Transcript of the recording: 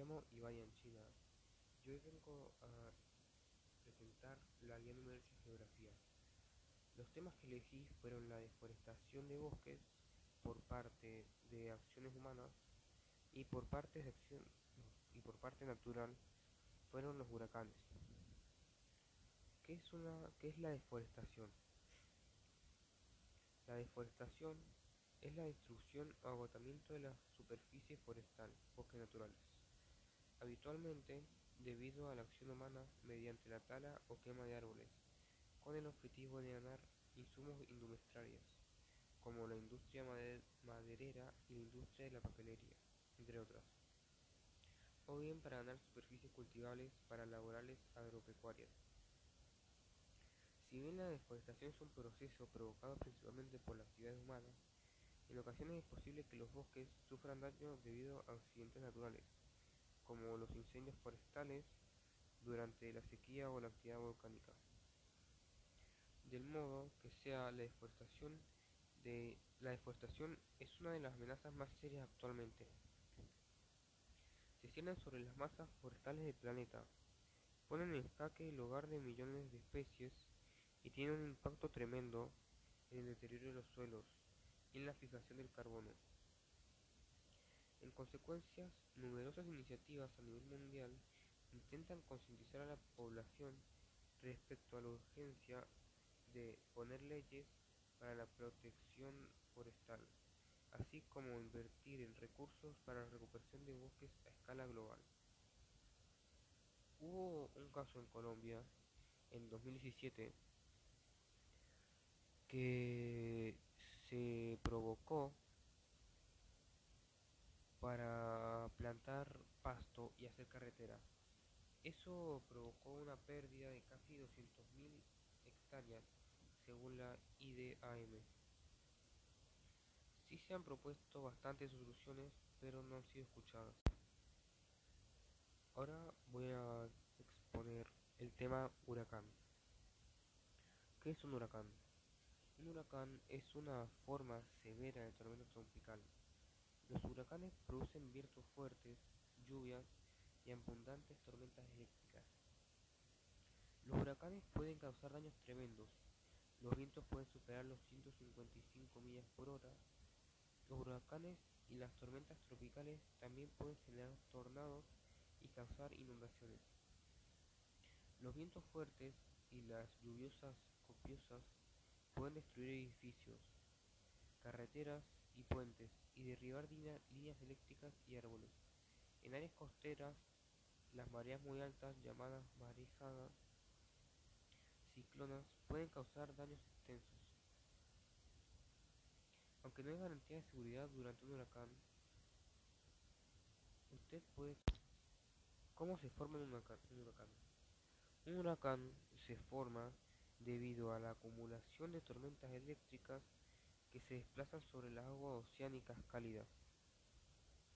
llamo Ibai China y hoy vengo a presentar la guía número de geografía. Los temas que elegí fueron la deforestación de bosques por parte de acciones humanas y por parte de acción y por parte natural fueron los huracanes. ¿Qué es una qué es la deforestación? La deforestación es la destrucción o agotamiento de la superficie forestal, bosques naturales. Habitualmente, debido a la acción humana mediante la tala o quema de árboles, con el objetivo de ganar insumos industriales, como la industria maderera y la industria de la papelería, entre otras. O bien para ganar superficies cultivables para laborales agropecuarias. Si bien la deforestación es un proceso provocado principalmente por las actividades humanas, en ocasiones es posible que los bosques sufran daño debido a accidentes naturales, como los incendios forestales durante la sequía o la actividad volcánica. Del modo que sea la deforestación de la deforestación es una de las amenazas más serias actualmente. Se ciernen sobre las masas forestales del planeta, ponen en jaque el hogar de millones de especies y tienen un impacto tremendo en el deterioro de los suelos, en la fijación del carbono. En consecuencia, numerosas iniciativas a nivel mundial intentan concientizar a la población respecto a la urgencia de poner leyes para la protección forestal, así como invertir en recursos para la recuperación de bosques a escala global. Hubo un caso en Colombia en 2017 que se provocó para plantar pasto y hacer carretera. Eso provocó una pérdida de casi 200.000 hectáreas según la IDAM. Sí se han propuesto bastantes soluciones, pero no han sido escuchadas. Ahora voy a exponer el tema huracán. ¿Qué es un huracán? Un huracán es una forma severa de tormenta tropical. Los huracanes producen vientos fuertes, lluvias y abundantes tormentas eléctricas. Los huracanes pueden causar daños tremendos. Los vientos pueden superar los 155 millas por hora. Los huracanes y las tormentas tropicales también pueden generar tornados y causar inundaciones. Los vientos fuertes y las lluviosas copiosas Pueden destruir edificios, carreteras y puentes y derribar líneas eléctricas y árboles. En áreas costeras, las mareas muy altas, llamadas marejadas, ciclonas, pueden causar daños extensos. Aunque no hay garantía de seguridad durante un huracán, usted puede... ¿Cómo se forma un huracán? Un huracán se forma debido a la acumulación de tormentas eléctricas que se desplazan sobre las aguas oceánicas cálidas.